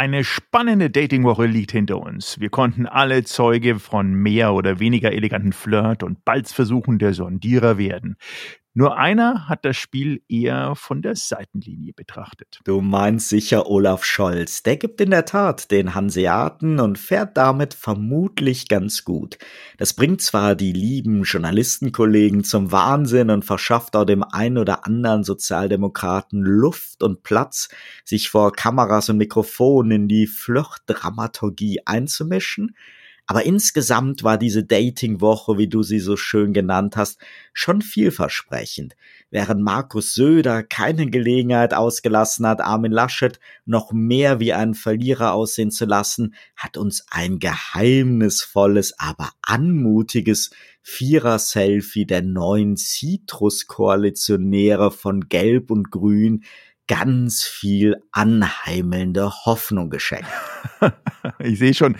Eine spannende Datingwoche liegt hinter uns. Wir konnten alle Zeuge von mehr oder weniger eleganten Flirt- und Balzversuchen der Sondierer werden. Nur einer hat das Spiel eher von der Seitenlinie betrachtet. Du meinst sicher Olaf Scholz. Der gibt in der Tat den Hanseaten und fährt damit vermutlich ganz gut. Das bringt zwar die lieben Journalistenkollegen zum Wahnsinn und verschafft auch dem einen oder anderen Sozialdemokraten Luft und Platz, sich vor Kameras und Mikrofonen in die Flirt-Dramaturgie einzumischen. Aber insgesamt war diese Dating-Woche, wie du sie so schön genannt hast, schon vielversprechend. Während Markus Söder keine Gelegenheit ausgelassen hat, Armin Laschet noch mehr wie einen Verlierer aussehen zu lassen, hat uns ein geheimnisvolles, aber anmutiges Vierer-Selfie der neuen Citrus-Koalitionäre von Gelb und Grün ganz viel anheimelnde Hoffnung geschenkt. ich sehe schon,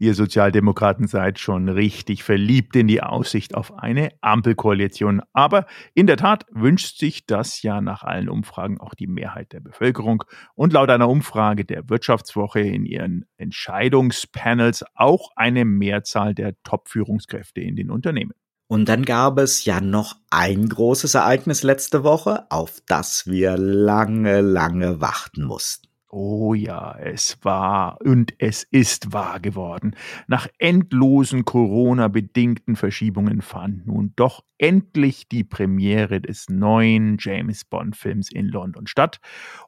ihr Sozialdemokraten seid schon richtig verliebt in die Aussicht auf eine Ampelkoalition. Aber in der Tat wünscht sich das ja nach allen Umfragen auch die Mehrheit der Bevölkerung. Und laut einer Umfrage der Wirtschaftswoche in ihren Entscheidungspanels auch eine Mehrzahl der Top-Führungskräfte in den Unternehmen. Und dann gab es ja noch ein großes Ereignis letzte Woche, auf das wir lange, lange warten mussten. Oh ja, es war und es ist wahr geworden. Nach endlosen Corona-bedingten Verschiebungen fand nun doch endlich die Premiere des neuen James Bond-Films in London statt.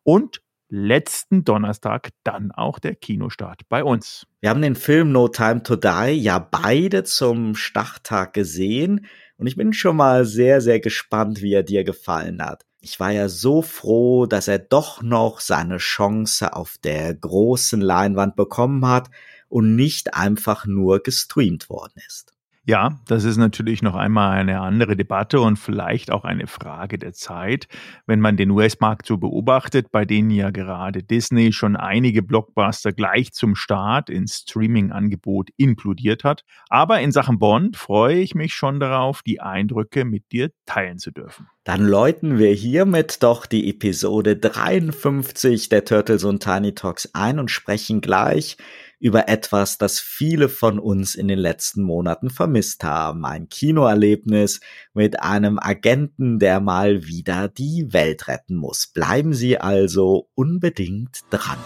Und letzten Donnerstag dann auch der Kinostart bei uns. Wir haben den Film No Time to Die ja beide zum Starttag gesehen und ich bin schon mal sehr, sehr gespannt, wie er dir gefallen hat. Ich war ja so froh, dass er doch noch seine Chance auf der großen Leinwand bekommen hat und nicht einfach nur gestreamt worden ist. Ja, das ist natürlich noch einmal eine andere Debatte und vielleicht auch eine Frage der Zeit, wenn man den US-Markt so beobachtet, bei denen ja gerade Disney schon einige Blockbuster gleich zum Start ins Streaming-Angebot inkludiert hat. Aber in Sachen Bond freue ich mich schon darauf, die Eindrücke mit dir teilen zu dürfen. Dann läuten wir hiermit doch die Episode 53 der Turtles und Tiny Talks ein und sprechen gleich über etwas, das viele von uns in den letzten Monaten vermisst haben. Ein Kinoerlebnis mit einem Agenten, der mal wieder die Welt retten muss. Bleiben Sie also unbedingt dran.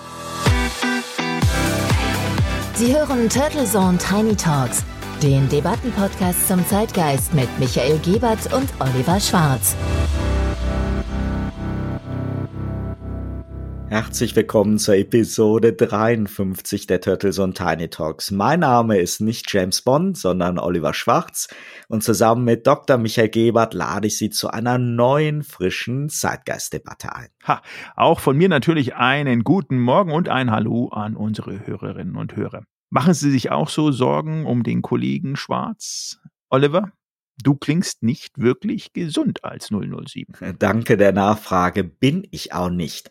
Sie hören Turtle Zone Tiny Talks, den Debattenpodcast zum Zeitgeist mit Michael Gebert und Oliver Schwarz. Herzlich willkommen zur Episode 53 der Turtles und Tiny Talks. Mein Name ist nicht James Bond, sondern Oliver Schwarz und zusammen mit Dr. Michael Gebert lade ich Sie zu einer neuen, frischen Zeitgeistdebatte ein. Ha, auch von mir natürlich einen guten Morgen und ein Hallo an unsere Hörerinnen und Hörer. Machen Sie sich auch so Sorgen um den Kollegen Schwarz, Oliver? Du klingst nicht wirklich gesund als 007. Danke der Nachfrage, bin ich auch nicht.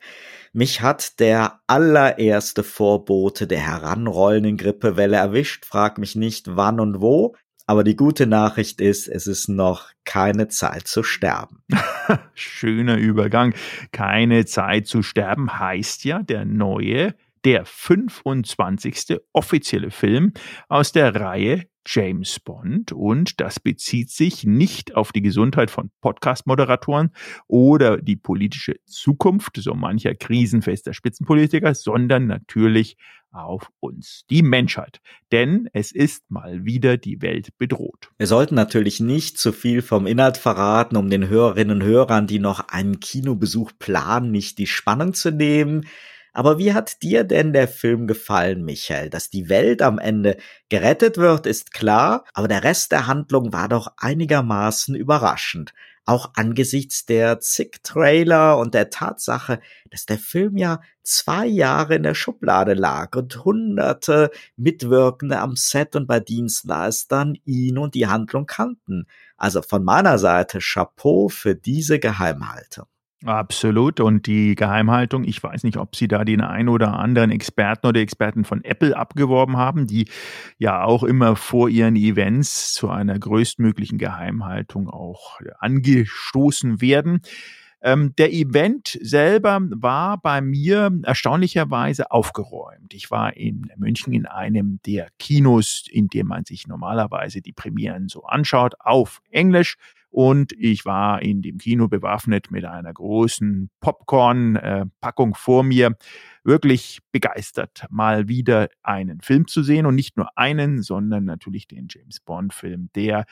Mich hat der allererste Vorbote der heranrollenden Grippewelle erwischt, frag mich nicht wann und wo, aber die gute Nachricht ist, es ist noch keine Zeit zu sterben. Schöner Übergang. Keine Zeit zu sterben heißt ja, der neue der 25. offizielle Film aus der Reihe James Bond und das bezieht sich nicht auf die Gesundheit von Podcast-Moderatoren oder die politische Zukunft so mancher krisenfester Spitzenpolitiker, sondern natürlich auf uns, die Menschheit. Denn es ist mal wieder die Welt bedroht. Wir sollten natürlich nicht zu viel vom Inhalt verraten, um den Hörerinnen und Hörern, die noch einen Kinobesuch planen, nicht die Spannung zu nehmen. Aber wie hat dir denn der Film gefallen, Michael? Dass die Welt am Ende gerettet wird, ist klar, aber der Rest der Handlung war doch einigermaßen überraschend. Auch angesichts der zig Trailer und der Tatsache, dass der Film ja zwei Jahre in der Schublade lag und hunderte Mitwirkende am Set und bei Dienstleistern ihn und die Handlung kannten. Also von meiner Seite Chapeau für diese Geheimhaltung. Absolut. Und die Geheimhaltung, ich weiß nicht, ob Sie da den ein oder anderen Experten oder Experten von Apple abgeworben haben, die ja auch immer vor ihren Events zu einer größtmöglichen Geheimhaltung auch angestoßen werden. Ähm, der Event selber war bei mir erstaunlicherweise aufgeräumt. Ich war in München in einem der Kinos, in dem man sich normalerweise die Premieren so anschaut, auf Englisch. Und ich war in dem Kino bewaffnet mit einer großen Popcorn-Packung vor mir. Wirklich begeistert, mal wieder einen Film zu sehen und nicht nur einen, sondern natürlich den James Bond-Film, der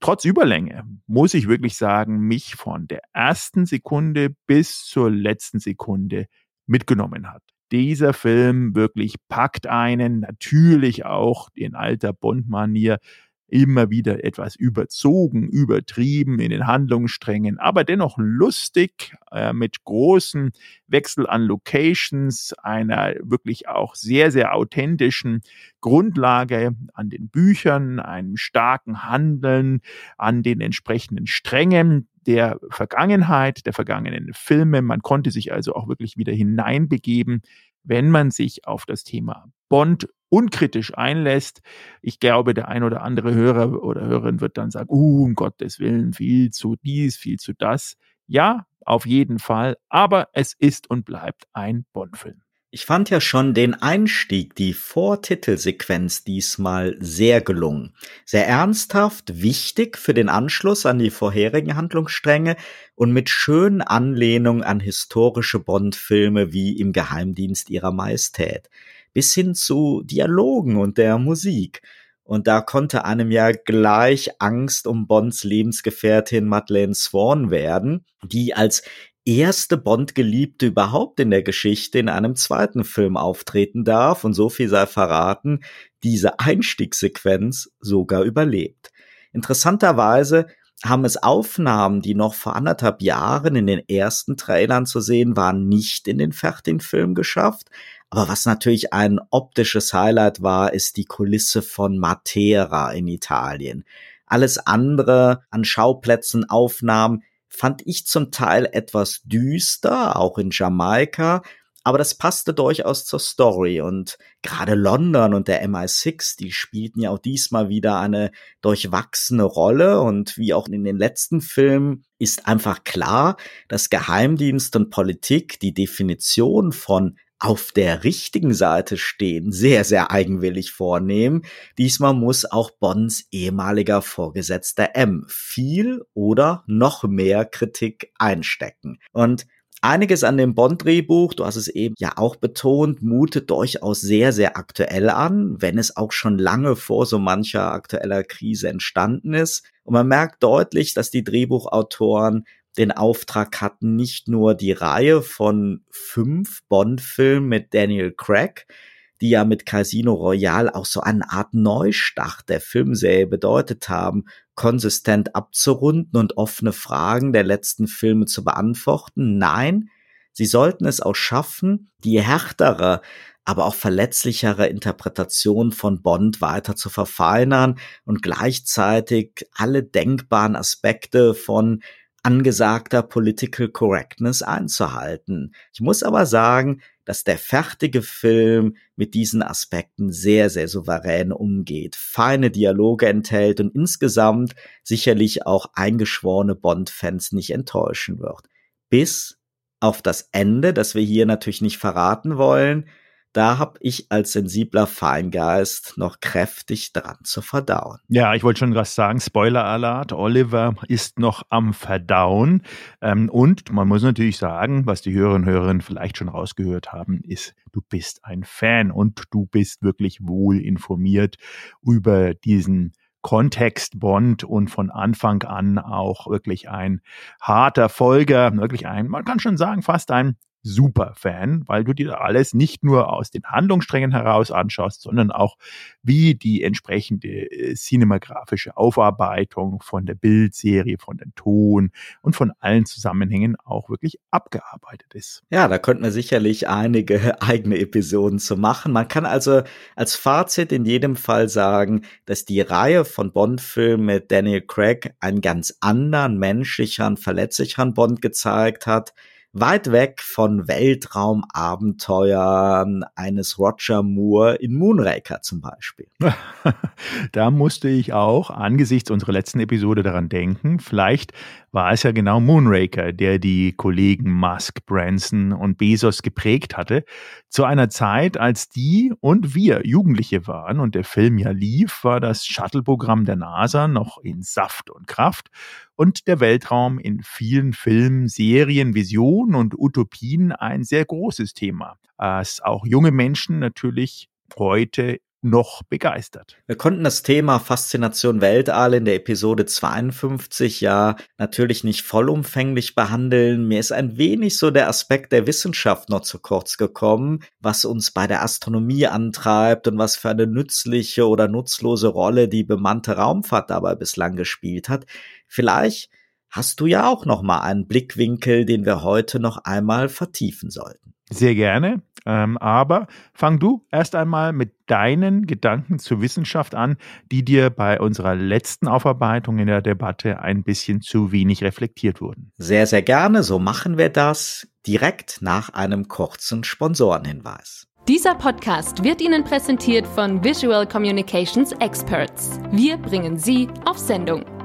trotz Überlänge, muss ich wirklich sagen, mich von der ersten Sekunde bis zur letzten Sekunde mitgenommen hat. Dieser Film wirklich packt einen, natürlich auch in alter Bond-Manier immer wieder etwas überzogen, übertrieben in den Handlungssträngen, aber dennoch lustig äh, mit großen Wechsel an Locations, einer wirklich auch sehr, sehr authentischen Grundlage an den Büchern, einem starken Handeln, an den entsprechenden Strängen der Vergangenheit, der vergangenen Filme. Man konnte sich also auch wirklich wieder hineinbegeben, wenn man sich auf das Thema Bond unkritisch einlässt. Ich glaube, der ein oder andere Hörer oder Hörerin wird dann sagen, uh, um Gottes Willen, viel zu dies, viel zu das. Ja, auf jeden Fall, aber es ist und bleibt ein Bond-Film. Ich fand ja schon den Einstieg, die Vortitelsequenz diesmal sehr gelungen. Sehr ernsthaft, wichtig für den Anschluss an die vorherigen Handlungsstränge und mit schönen Anlehnungen an historische Bond-Filme wie im Geheimdienst ihrer Majestät bis hin zu Dialogen und der Musik. Und da konnte einem ja gleich Angst um Bonds Lebensgefährtin Madeleine Swan werden, die als erste Bond-Geliebte überhaupt in der Geschichte in einem zweiten Film auftreten darf und so viel sei verraten, diese Einstiegssequenz sogar überlebt. Interessanterweise haben es Aufnahmen, die noch vor anderthalb Jahren in den ersten Trailern zu sehen waren, nicht in den fertigen Film geschafft, aber was natürlich ein optisches Highlight war, ist die Kulisse von Matera in Italien. Alles andere an Schauplätzen, Aufnahmen fand ich zum Teil etwas düster, auch in Jamaika, aber das passte durchaus zur Story und gerade London und der MI6, die spielten ja auch diesmal wieder eine durchwachsene Rolle und wie auch in den letzten Filmen ist einfach klar, dass Geheimdienst und Politik die Definition von auf der richtigen Seite stehen, sehr, sehr eigenwillig vornehmen. Diesmal muss auch Bonds ehemaliger Vorgesetzter M viel oder noch mehr Kritik einstecken. Und Einiges an dem Bond-Drehbuch, du hast es eben ja auch betont, mutet durchaus sehr, sehr aktuell an, wenn es auch schon lange vor so mancher aktueller Krise entstanden ist. Und man merkt deutlich, dass die Drehbuchautoren den Auftrag hatten, nicht nur die Reihe von fünf Bond-Filmen mit Daniel Craig, die ja mit Casino Royale auch so eine Art Neustart der Filmserie bedeutet haben, konsistent abzurunden und offene Fragen der letzten Filme zu beantworten. Nein, sie sollten es auch schaffen, die härtere, aber auch verletzlichere Interpretation von Bond weiter zu verfeinern und gleichzeitig alle denkbaren Aspekte von angesagter Political Correctness einzuhalten. Ich muss aber sagen, dass der fertige Film mit diesen Aspekten sehr, sehr souverän umgeht, feine Dialoge enthält und insgesamt sicherlich auch eingeschworene Bond-Fans nicht enttäuschen wird. Bis auf das Ende, das wir hier natürlich nicht verraten wollen, da habe ich als sensibler Feingeist noch kräftig dran zu verdauen. Ja, ich wollte schon was sagen. Spoiler-Alert. Oliver ist noch am Verdauen. Ähm, und man muss natürlich sagen, was die Hörerinnen und Hörer vielleicht schon rausgehört haben, ist, du bist ein Fan und du bist wirklich wohl informiert über diesen Kontext Bond und von Anfang an auch wirklich ein harter Folger, wirklich ein, man kann schon sagen, fast ein super Fan, weil du dir alles nicht nur aus den Handlungssträngen heraus anschaust, sondern auch wie die entsprechende äh, cinematografische Aufarbeitung von der Bildserie, von dem Ton und von allen Zusammenhängen auch wirklich abgearbeitet ist. Ja, da könnten wir sicherlich einige eigene Episoden zu machen. Man kann also als Fazit in jedem Fall sagen, dass die Reihe von Bond-Filmen mit Daniel Craig einen ganz anderen, menschlicheren, verletzlicheren Bond gezeigt hat, weit weg von Weltraumabenteuern eines Roger Moore in Moonraker zum Beispiel. da musste ich auch angesichts unserer letzten Episode daran denken. Vielleicht war es ja genau Moonraker, der die Kollegen Musk, Branson und Bezos geprägt hatte. Zu einer Zeit, als die und wir Jugendliche waren und der Film ja lief, war das Shuttle-Programm der NASA noch in Saft und Kraft und der Weltraum in vielen Filmen, Serien, Visionen und Utopien ein sehr großes Thema, das auch junge Menschen natürlich heute noch begeistert. Wir konnten das Thema Faszination Weltall in der Episode 52 ja natürlich nicht vollumfänglich behandeln. Mir ist ein wenig so der Aspekt der Wissenschaft noch zu kurz gekommen, was uns bei der Astronomie antreibt und was für eine nützliche oder nutzlose Rolle die bemannte Raumfahrt dabei bislang gespielt hat. Vielleicht hast du ja auch noch mal einen Blickwinkel, den wir heute noch einmal vertiefen sollten. Sehr gerne. Ähm, aber fang du erst einmal mit deinen Gedanken zur Wissenschaft an, die dir bei unserer letzten Aufarbeitung in der Debatte ein bisschen zu wenig reflektiert wurden. Sehr, sehr gerne. So machen wir das direkt nach einem kurzen Sponsorenhinweis. Dieser Podcast wird Ihnen präsentiert von Visual Communications Experts. Wir bringen Sie auf Sendung.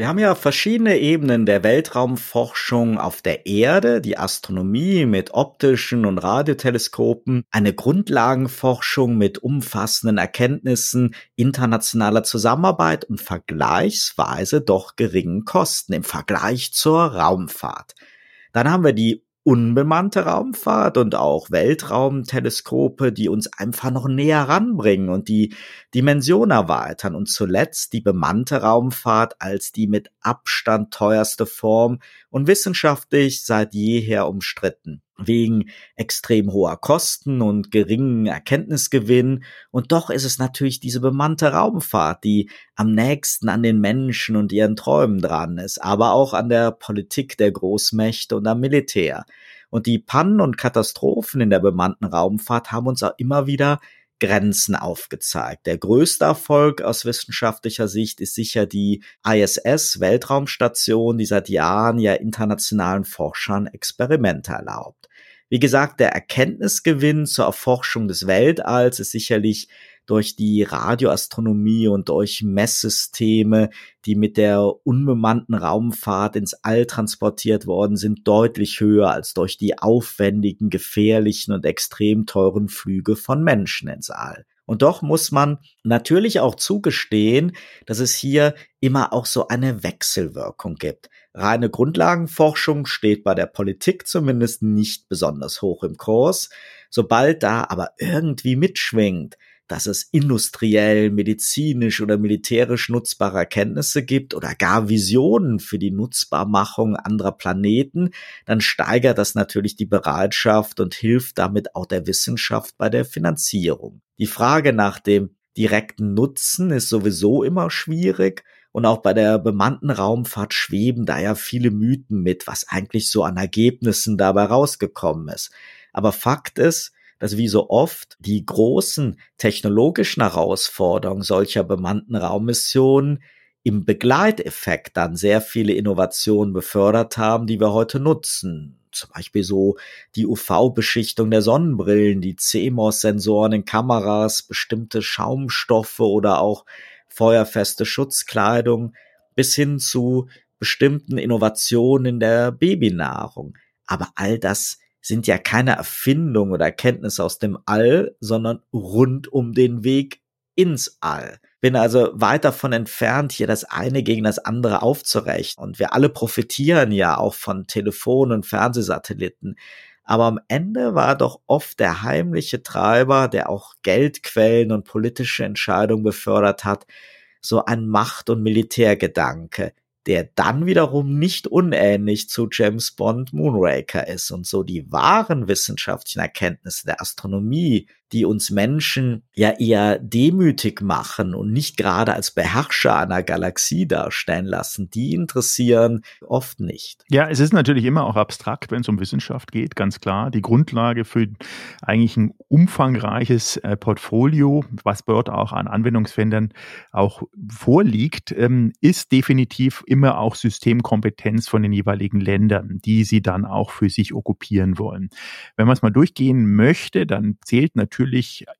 Wir haben ja verschiedene Ebenen der Weltraumforschung auf der Erde, die Astronomie mit optischen und Radioteleskopen, eine Grundlagenforschung mit umfassenden Erkenntnissen, internationaler Zusammenarbeit und vergleichsweise doch geringen Kosten im Vergleich zur Raumfahrt. Dann haben wir die unbemannte Raumfahrt und auch Weltraumteleskope, die uns einfach noch näher ranbringen und die Dimension erweitern. Und zuletzt die bemannte Raumfahrt als die mit Abstand teuerste Form und wissenschaftlich seit jeher umstritten wegen extrem hoher Kosten und geringen Erkenntnisgewinn. Und doch ist es natürlich diese bemannte Raumfahrt, die am nächsten an den Menschen und ihren Träumen dran ist, aber auch an der Politik der Großmächte und am Militär. Und die Pannen und Katastrophen in der bemannten Raumfahrt haben uns auch immer wieder Grenzen aufgezeigt. Der größte Erfolg aus wissenschaftlicher Sicht ist sicher die ISS Weltraumstation, die seit Jahren ja internationalen Forschern Experimente erlaubt. Wie gesagt, der Erkenntnisgewinn zur Erforschung des Weltalls ist sicherlich durch die Radioastronomie und durch Messsysteme, die mit der unbemannten Raumfahrt ins All transportiert worden sind, deutlich höher als durch die aufwendigen, gefährlichen und extrem teuren Flüge von Menschen ins All. Und doch muss man natürlich auch zugestehen, dass es hier immer auch so eine Wechselwirkung gibt. Reine Grundlagenforschung steht bei der Politik zumindest nicht besonders hoch im Kurs. Sobald da aber irgendwie mitschwingt, dass es industriell, medizinisch oder militärisch nutzbare Erkenntnisse gibt oder gar Visionen für die Nutzbarmachung anderer Planeten, dann steigert das natürlich die Bereitschaft und hilft damit auch der Wissenschaft bei der Finanzierung. Die Frage nach dem direkten Nutzen ist sowieso immer schwierig und auch bei der bemannten Raumfahrt schweben da ja viele Mythen mit, was eigentlich so an Ergebnissen dabei rausgekommen ist. Aber Fakt ist, dass wie so oft die großen technologischen Herausforderungen solcher bemannten Raummissionen im Begleiteffekt dann sehr viele Innovationen befördert haben, die wir heute nutzen. Zum Beispiel so die UV-Beschichtung der Sonnenbrillen, die CMOS-Sensoren in Kameras, bestimmte Schaumstoffe oder auch feuerfeste Schutzkleidung bis hin zu bestimmten Innovationen in der Babynahrung. Aber all das sind ja keine Erfindungen oder Erkenntnisse aus dem All, sondern rund um den Weg ins All. Bin also weit davon entfernt, hier das eine gegen das andere aufzurechnen. Und wir alle profitieren ja auch von Telefon- und Fernsehsatelliten. Aber am Ende war doch oft der heimliche Treiber, der auch Geldquellen und politische Entscheidungen befördert hat, so ein Macht- und Militärgedanke, der dann wiederum nicht unähnlich zu James Bond Moonraker ist und so die wahren wissenschaftlichen Erkenntnisse der Astronomie, die uns Menschen ja eher demütig machen und nicht gerade als Beherrscher einer Galaxie darstellen lassen, die interessieren oft nicht. Ja, es ist natürlich immer auch abstrakt, wenn es um Wissenschaft geht, ganz klar. Die Grundlage für eigentlich ein umfangreiches äh, Portfolio, was dort auch an Anwendungsfeldern auch vorliegt, ähm, ist definitiv immer auch Systemkompetenz von den jeweiligen Ländern, die sie dann auch für sich okkupieren wollen. Wenn man es mal durchgehen möchte, dann zählt natürlich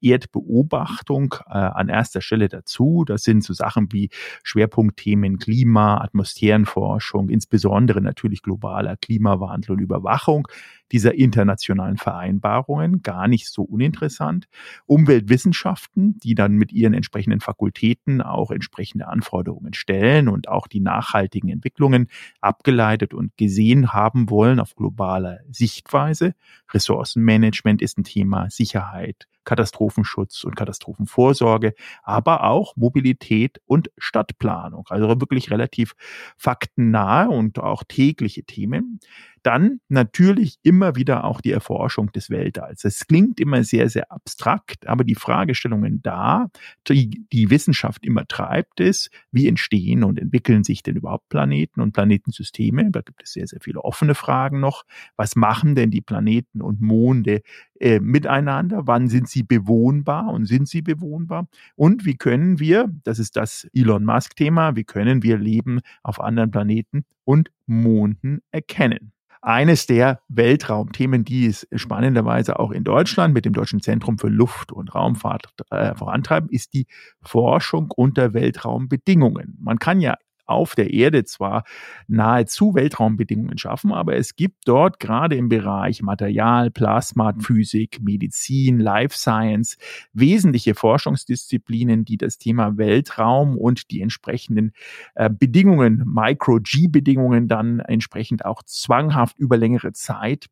Erdbeobachtung äh, an erster Stelle dazu. Das sind so Sachen wie Schwerpunktthemen Klima, Atmosphärenforschung, insbesondere natürlich globaler Klimawandel und Überwachung dieser internationalen Vereinbarungen, gar nicht so uninteressant. Umweltwissenschaften, die dann mit ihren entsprechenden Fakultäten auch entsprechende Anforderungen stellen und auch die nachhaltigen Entwicklungen abgeleitet und gesehen haben wollen auf globaler Sichtweise. Ressourcenmanagement ist ein Thema, Sicherheit, Katastrophenschutz und Katastrophenvorsorge, aber auch Mobilität und Stadtplanung. Also wirklich relativ faktennahe und auch tägliche Themen. Dann natürlich immer wieder auch die Erforschung des Weltalls. Es klingt immer sehr, sehr abstrakt, aber die Fragestellungen da, die die Wissenschaft immer treibt, ist, wie entstehen und entwickeln sich denn überhaupt Planeten und Planetensysteme? Da gibt es sehr, sehr viele offene Fragen noch. Was machen denn die Planeten und Monde äh, miteinander? Wann sind sie bewohnbar und sind sie bewohnbar? Und wie können wir, das ist das Elon Musk-Thema, wie können wir Leben auf anderen Planeten und Monden erkennen? eines der Weltraumthemen, die es spannenderweise auch in Deutschland mit dem Deutschen Zentrum für Luft- und Raumfahrt äh, vorantreiben, ist die Forschung unter Weltraumbedingungen. Man kann ja auf der Erde zwar nahezu Weltraumbedingungen schaffen, aber es gibt dort gerade im Bereich Material, Plasma, Physik, Medizin, Life Science wesentliche Forschungsdisziplinen, die das Thema Weltraum und die entsprechenden äh, Bedingungen, Micro-G-Bedingungen dann entsprechend auch zwanghaft über längere Zeit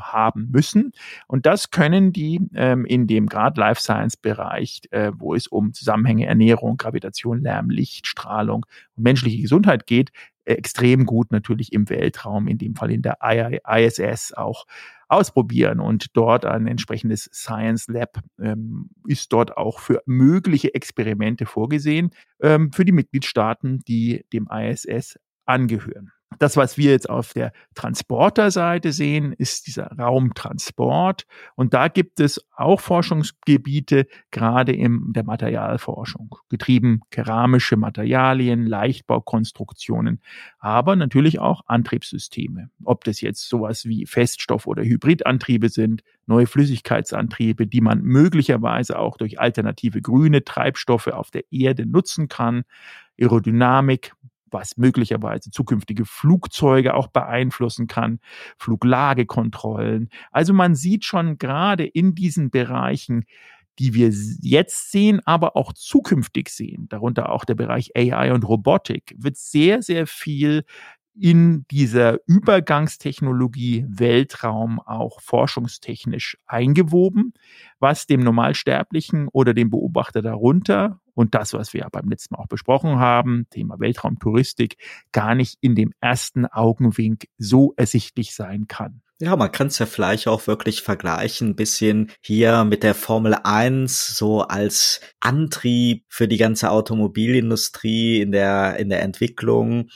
haben müssen. Und das können die ähm, in dem gerade Life Science Bereich, äh, wo es um Zusammenhänge Ernährung, Gravitation, Lärm, Licht, Strahlung und menschliche Gesundheit geht, äh, extrem gut natürlich im Weltraum, in dem Fall in der ISS auch ausprobieren und dort ein entsprechendes Science Lab ähm, ist dort auch für mögliche Experimente vorgesehen ähm, für die Mitgliedstaaten, die dem ISS angehören. Das, was wir jetzt auf der Transporterseite sehen, ist dieser Raumtransport. Und da gibt es auch Forschungsgebiete, gerade in der Materialforschung, getrieben keramische Materialien, Leichtbaukonstruktionen, aber natürlich auch Antriebssysteme. Ob das jetzt sowas wie Feststoff- oder Hybridantriebe sind, neue Flüssigkeitsantriebe, die man möglicherweise auch durch alternative grüne Treibstoffe auf der Erde nutzen kann, Aerodynamik, was möglicherweise zukünftige Flugzeuge auch beeinflussen kann, Fluglagekontrollen. Also man sieht schon gerade in diesen Bereichen, die wir jetzt sehen, aber auch zukünftig sehen, darunter auch der Bereich AI und Robotik, wird sehr, sehr viel in dieser Übergangstechnologie Weltraum auch forschungstechnisch eingewoben, was dem Normalsterblichen oder dem Beobachter darunter und das, was wir ja beim letzten Mal auch besprochen haben, Thema Weltraumtouristik, gar nicht in dem ersten Augenwink so ersichtlich sein kann. Ja, man kann es ja vielleicht auch wirklich vergleichen, bisschen hier mit der Formel 1, so als Antrieb für die ganze Automobilindustrie in der, in der Entwicklung.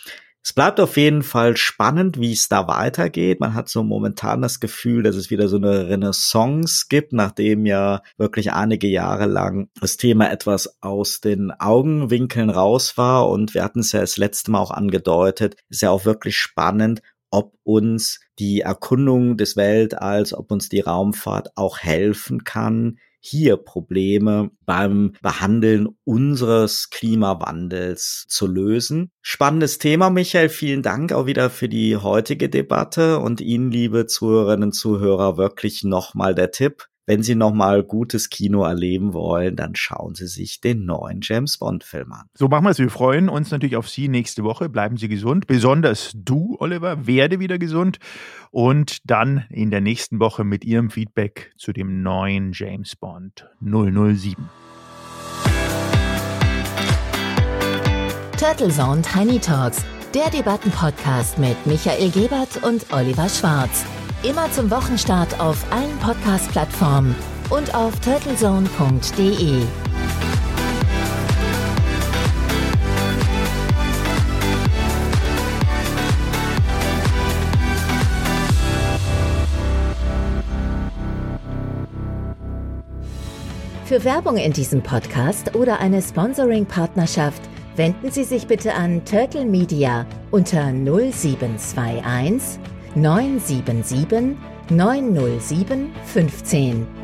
Es bleibt auf jeden Fall spannend, wie es da weitergeht. Man hat so momentan das Gefühl, dass es wieder so eine Renaissance gibt, nachdem ja wirklich einige Jahre lang das Thema etwas aus den Augenwinkeln raus war. Und wir hatten es ja das letzte Mal auch angedeutet, ist ja auch wirklich spannend, ob uns die Erkundung des Weltalls, ob uns die Raumfahrt auch helfen kann, hier Probleme beim Behandeln unseres Klimawandels zu lösen. Spannendes Thema, Michael. Vielen Dank auch wieder für die heutige Debatte und Ihnen, liebe Zuhörerinnen und Zuhörer, wirklich nochmal der Tipp. Wenn Sie nochmal gutes Kino erleben wollen, dann schauen Sie sich den neuen James Bond Film an. So machen wir es. Wir freuen uns natürlich auf Sie nächste Woche. Bleiben Sie gesund. Besonders du, Oliver, werde wieder gesund. Und dann in der nächsten Woche mit Ihrem Feedback zu dem neuen James Bond 007. Turtle Zone Tiny Talks, der Debattenpodcast mit Michael Gebert und Oliver Schwarz. Immer zum Wochenstart auf allen Podcast-Plattformen und auf turtlezone.de. Für Werbung in diesem Podcast oder eine Sponsoring-Partnerschaft wenden Sie sich bitte an Turtle Media unter 0721 977 907 15